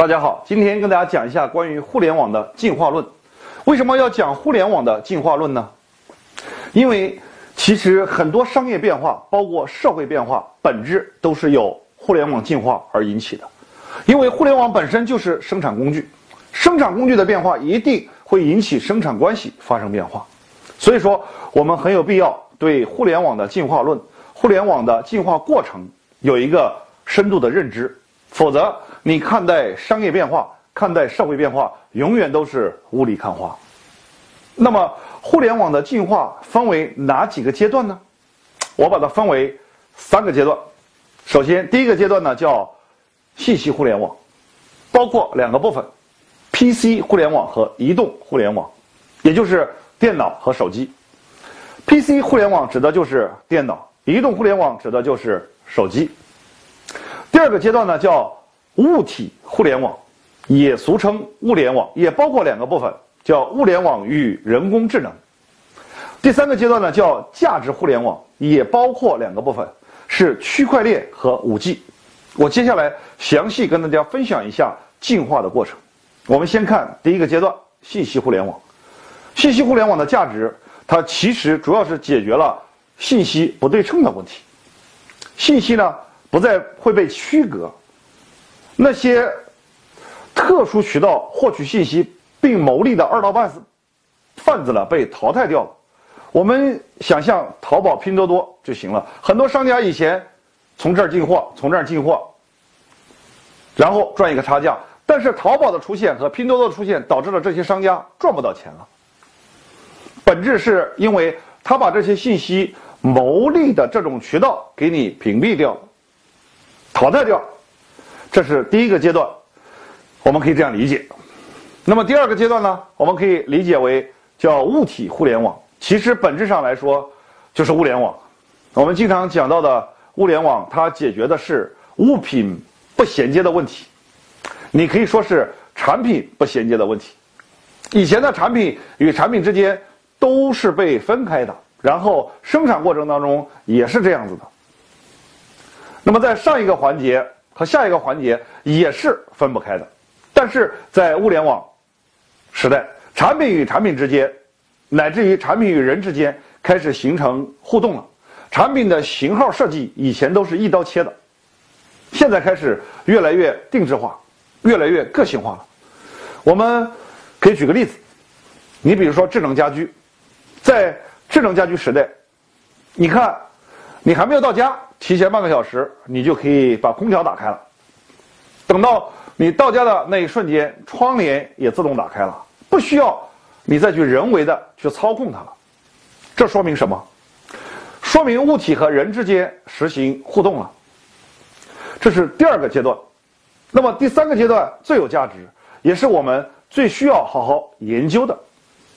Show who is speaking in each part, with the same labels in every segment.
Speaker 1: 大家好，今天跟大家讲一下关于互联网的进化论。为什么要讲互联网的进化论呢？因为其实很多商业变化，包括社会变化，本质都是由互联网进化而引起的。因为互联网本身就是生产工具，生产工具的变化一定会引起生产关系发生变化。所以说，我们很有必要对互联网的进化论、互联网的进化过程有一个深度的认知，否则。你看待商业变化，看待社会变化，永远都是雾里看花。那么，互联网的进化分为哪几个阶段呢？我把它分为三个阶段。首先，第一个阶段呢叫信息互联网，包括两个部分：PC 互联网和移动互联网，也就是电脑和手机。PC 互联网指的就是电脑，移动互联网指的就是手机。第二个阶段呢叫。物体互联网，也俗称物联网，也包括两个部分，叫物联网与人工智能。第三个阶段呢，叫价值互联网，也包括两个部分，是区块链和五 G。我接下来详细跟大家分享一下进化的过程。我们先看第一个阶段，信息互联网。信息互联网的价值，它其实主要是解决了信息不对称的问题。信息呢，不再会被区隔。那些特殊渠道获取信息并牟利的二道贩子，贩子呢被淘汰掉了。我们想象淘宝、拼多多就行了。很多商家以前从这儿进货，从这儿进货，然后赚一个差价。但是淘宝的出现和拼多多的出现，导致了这些商家赚不到钱了。本质是因为他把这些信息牟利的这种渠道给你屏蔽掉，淘汰掉。这是第一个阶段，我们可以这样理解。那么第二个阶段呢？我们可以理解为叫物体互联网。其实本质上来说，就是物联网。我们经常讲到的物联网，它解决的是物品不衔接的问题。你可以说是产品不衔接的问题。以前的产品与产品之间都是被分开的，然后生产过程当中也是这样子的。那么在上一个环节。和下一个环节也是分不开的，但是在物联网时代，产品与产品之间，乃至于产品与人之间开始形成互动了。产品的型号设计以前都是一刀切的，现在开始越来越定制化，越来越个性化了。我们可以举个例子，你比如说智能家居，在智能家居时代，你看，你还没有到家。提前半个小时，你就可以把空调打开了。等到你到家的那一瞬间，窗帘也自动打开了，不需要你再去人为的去操控它了。这说明什么？说明物体和人之间实行互动了。这是第二个阶段。那么第三个阶段最有价值，也是我们最需要好好研究的，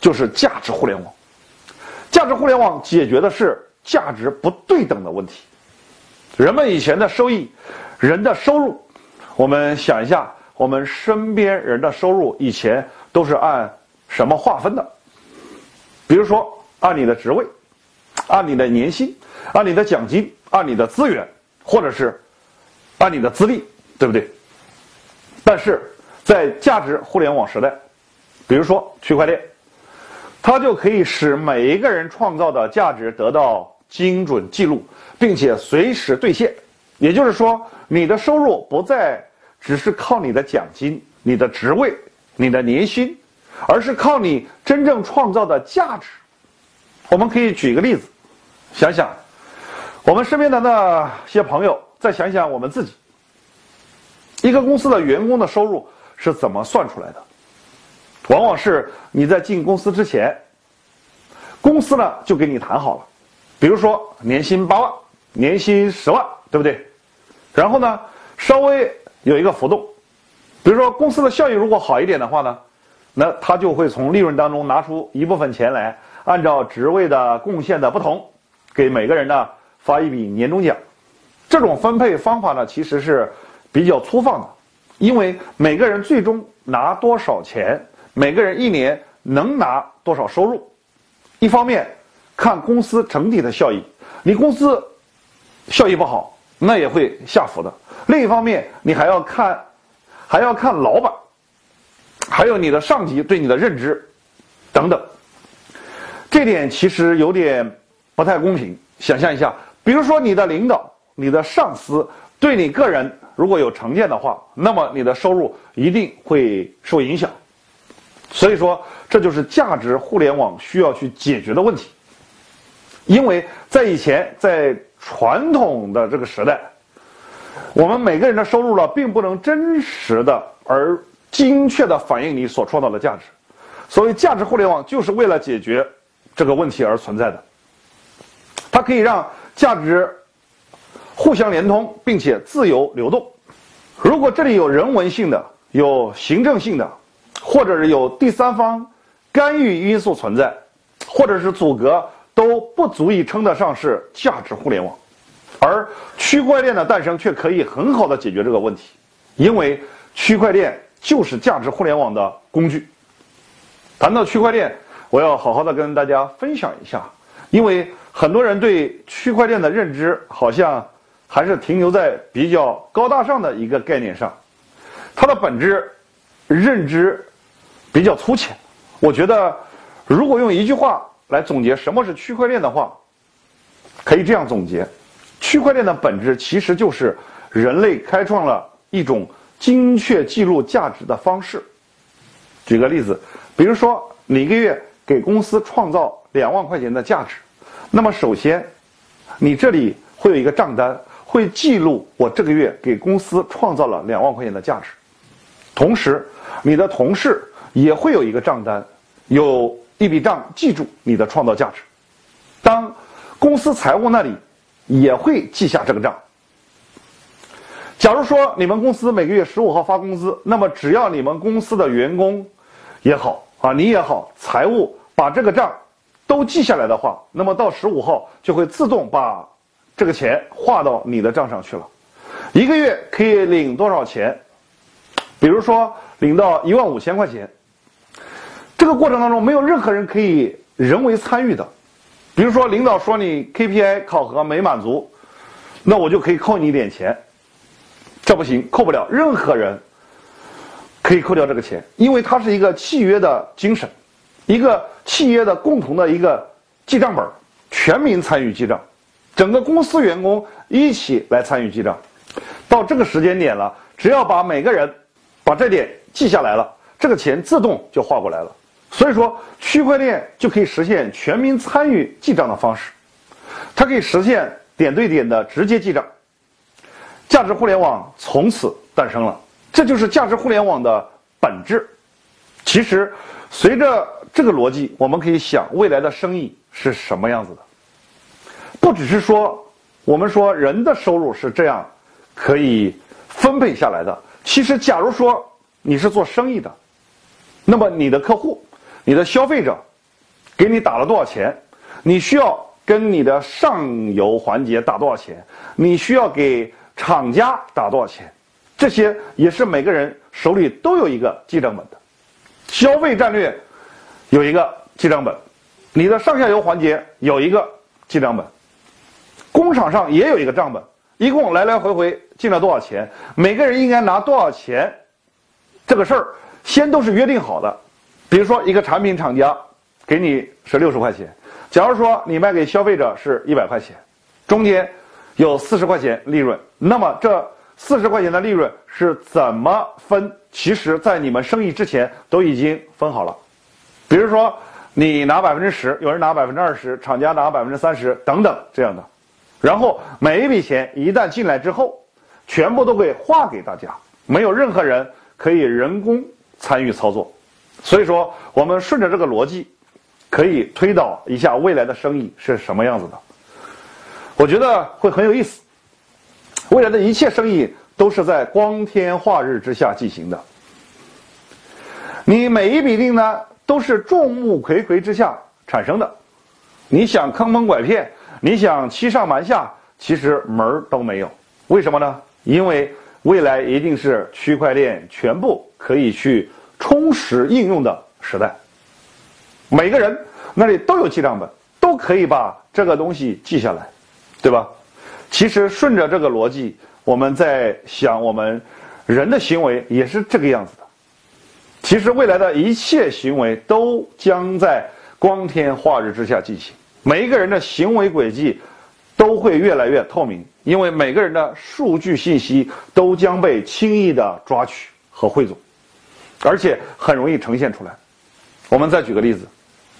Speaker 1: 就是价值互联网。价值互联网解决的是价值不对等的问题。人们以前的收益，人的收入，我们想一下，我们身边人的收入以前都是按什么划分的？比如说，按你的职位，按你的年薪，按你的奖金，按你的资源，或者是按你的资历，对不对？但是在价值互联网时代，比如说区块链，它就可以使每一个人创造的价值得到。精准记录，并且随时兑现，也就是说，你的收入不再只是靠你的奖金、你的职位、你的年薪，而是靠你真正创造的价值。我们可以举一个例子，想想我们身边的那些朋友，再想想我们自己，一个公司的员工的收入是怎么算出来的？往往是你在进公司之前，公司呢就给你谈好了。比如说年薪八万，年薪十万，对不对？然后呢，稍微有一个浮动，比如说公司的效益如果好一点的话呢，那他就会从利润当中拿出一部分钱来，按照职位的贡献的不同，给每个人呢发一笔年终奖。这种分配方法呢，其实是比较粗放的，因为每个人最终拿多少钱，每个人一年能拿多少收入，一方面。看公司整体的效益，你公司效益不好，那也会下浮的。另一方面，你还要看还要看老板，还有你的上级对你的认知，等等。这点其实有点不太公平。想象一下，比如说你的领导、你的上司对你个人如果有成见的话，那么你的收入一定会受影响。所以说，这就是价值互联网需要去解决的问题。因为在以前，在传统的这个时代，我们每个人的收入呢，并不能真实的而精确的反映你所创造的价值。所谓价值互联网，就是为了解决这个问题而存在的。它可以让价值互相连通，并且自由流动。如果这里有人文性的、有行政性的，或者是有第三方干预因素存在，或者是阻隔，都不足以称得上是价值互联网。而区块链的诞生却可以很好的解决这个问题，因为区块链就是价值互联网的工具。谈到区块链，我要好好的跟大家分享一下，因为。很多人对区块链的认知好像还是停留在比较高大上的一个概念上，它的本质认知比较粗浅。我觉得，如果用一句话来总结什么是区块链的话，可以这样总结：区块链的本质其实就是人类开创了一种精确记录价值的方式。举个例子，比如说你一个月给公司创造两万块钱的价值。那么首先，你这里会有一个账单，会记录我这个月给公司创造了两万块钱的价值。同时，你的同事也会有一个账单，有一笔账记住你的创造价值。当公司财务那里也会记下这个账。假如说你们公司每个月十五号发工资，那么只要你们公司的员工也好啊，你也好，财务把这个账。都记下来的话，那么到十五号就会自动把这个钱划到你的账上去了。一个月可以领多少钱？比如说领到一万五千块钱。这个过程当中没有任何人可以人为参与的。比如说领导说你 KPI 考核没满足，那我就可以扣你一点钱。这不行，扣不了。任何人可以扣掉这个钱，因为它是一个契约的精神。一个契约的共同的一个记账本，全民参与记账，整个公司员工一起来参与记账。到这个时间点了，只要把每个人把这点记下来了，这个钱自动就划过来了。所以说，区块链就可以实现全民参与记账的方式，它可以实现点对点的直接记账。价值互联网从此诞生了，这就是价值互联网的本质。其实，随着这个逻辑，我们可以想未来的生意是什么样子的。不只是说，我们说人的收入是这样可以分配下来的。其实，假如说你是做生意的，那么你的客户、你的消费者给你打了多少钱，你需要跟你的上游环节打多少钱，你需要给厂家打多少钱，这些也是每个人手里都有一个记账本的消费战略。有一个记账本，你的上下游环节有一个记账本，工厂上也有一个账本，一共来来回回进了多少钱，每个人应该拿多少钱，这个事儿先都是约定好的。比如说，一个产品厂家给你是六十块钱，假如说你卖给消费者是一百块钱，中间有四十块钱利润，那么这四十块钱的利润是怎么分？其实，在你们生意之前都已经分好了。比如说，你拿百分之十，有人拿百分之二十，厂家拿百分之三十，等等这样的。然后每一笔钱一旦进来之后，全部都会划给大家，没有任何人可以人工参与操作。所以说，我们顺着这个逻辑，可以推导一下未来的生意是什么样子的。我觉得会很有意思。未来的一切生意都是在光天化日之下进行的。你每一笔订单。都是众目睽睽之下产生的，你想坑蒙拐骗，你想欺上瞒下，其实门儿都没有。为什么呢？因为未来一定是区块链全部可以去充实应用的时代。每个人那里都有记账本，都可以把这个东西记下来，对吧？其实顺着这个逻辑，我们在想我们人的行为也是这个样子的。其实未来的一切行为都将在光天化日之下进行，每一个人的行为轨迹都会越来越透明，因为每个人的数据信息都将被轻易的抓取和汇总，而且很容易呈现出来。我们再举个例子，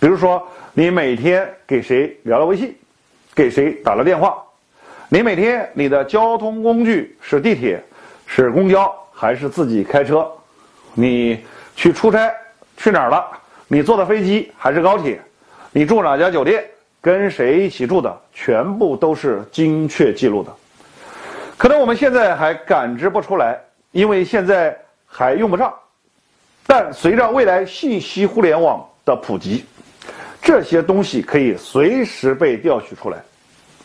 Speaker 1: 比如说你每天给谁聊了微信，给谁打了电话，你每天你的交通工具是地铁、是公交还是自己开车，你。去出差去哪儿了？你坐的飞机还是高铁？你住哪家酒店？跟谁一起住的？全部都是精确记录的。可能我们现在还感知不出来，因为现在还用不上。但随着未来信息互联网的普及，这些东西可以随时被调取出来。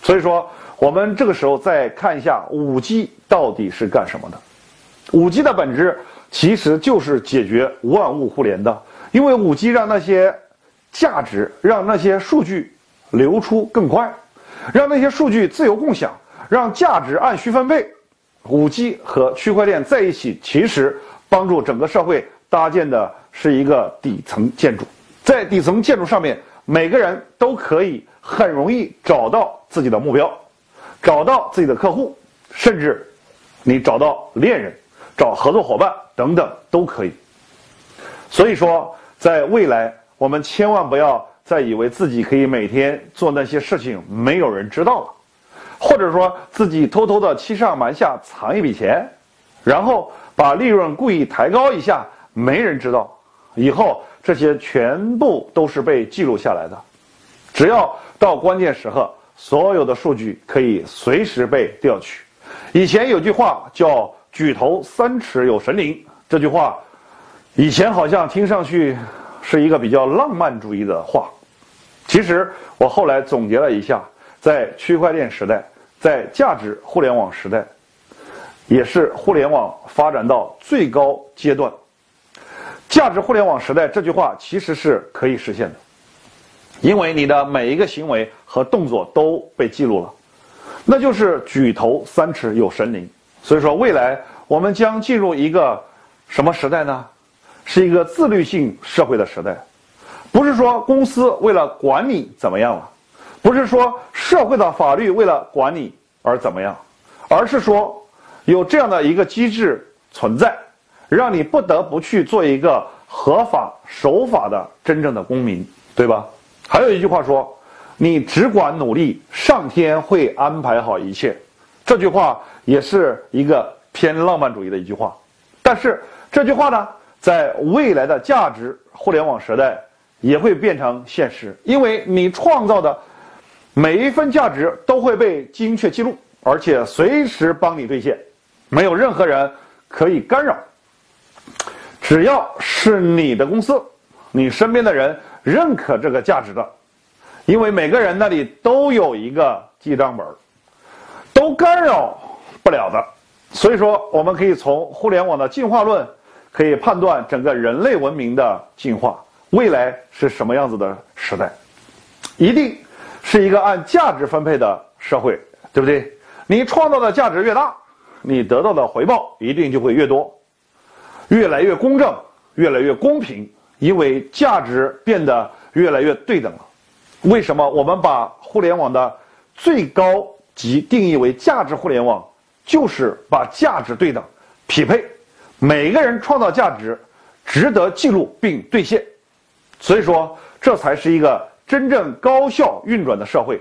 Speaker 1: 所以说，我们这个时候再看一下五 G 到底是干什么的。五 G 的本质。其实就是解决万物互联的，因为五 G 让那些价值、让那些数据流出更快，让那些数据自由共享，让价值按需分配。五 G 和区块链在一起，其实帮助整个社会搭建的是一个底层建筑。在底层建筑上面，每个人都可以很容易找到自己的目标，找到自己的客户，甚至你找到恋人。找合作伙伴等等都可以。所以说，在未来，我们千万不要再以为自己可以每天做那些事情没有人知道了，或者说自己偷偷的欺上瞒下藏一笔钱，然后把利润故意抬高一下，没人知道。以后这些全部都是被记录下来的，只要到关键时刻，所有的数据可以随时被调取。以前有句话叫。举头三尺有神灵，这句话以前好像听上去是一个比较浪漫主义的话。其实我后来总结了一下，在区块链时代，在价值互联网时代，也是互联网发展到最高阶段。价值互联网时代这句话其实是可以实现的，因为你的每一个行为和动作都被记录了，那就是举头三尺有神灵。所以说，未来我们将进入一个什么时代呢？是一个自律性社会的时代。不是说公司为了管你怎么样了，不是说社会的法律为了管你而怎么样，而是说有这样的一个机制存在，让你不得不去做一个合法守法的真正的公民，对吧？还有一句话说：“你只管努力，上天会安排好一切。”这句话。也是一个偏浪漫主义的一句话，但是这句话呢，在未来的价值互联网时代也会变成现实，因为你创造的每一份价值都会被精确记录，而且随时帮你兑现，没有任何人可以干扰。只要是你的公司，你身边的人认可这个价值的，因为每个人那里都有一个记账本，都干扰。不了的，所以说我们可以从互联网的进化论，可以判断整个人类文明的进化未来是什么样子的时代，一定是一个按价值分配的社会，对不对？你创造的价值越大，你得到的回报一定就会越多，越来越公正，越来越公平，因为价值变得越来越对等了。为什么我们把互联网的最高级定义为价值互联网？就是把价值对等、匹配，每个人创造价值，值得记录并兑现，所以说这才是一个真正高效运转的社会。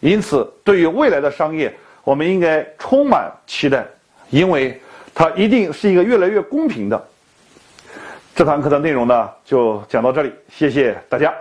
Speaker 1: 因此，对于未来的商业，我们应该充满期待，因为它一定是一个越来越公平的。这堂课的内容呢，就讲到这里，谢谢大家。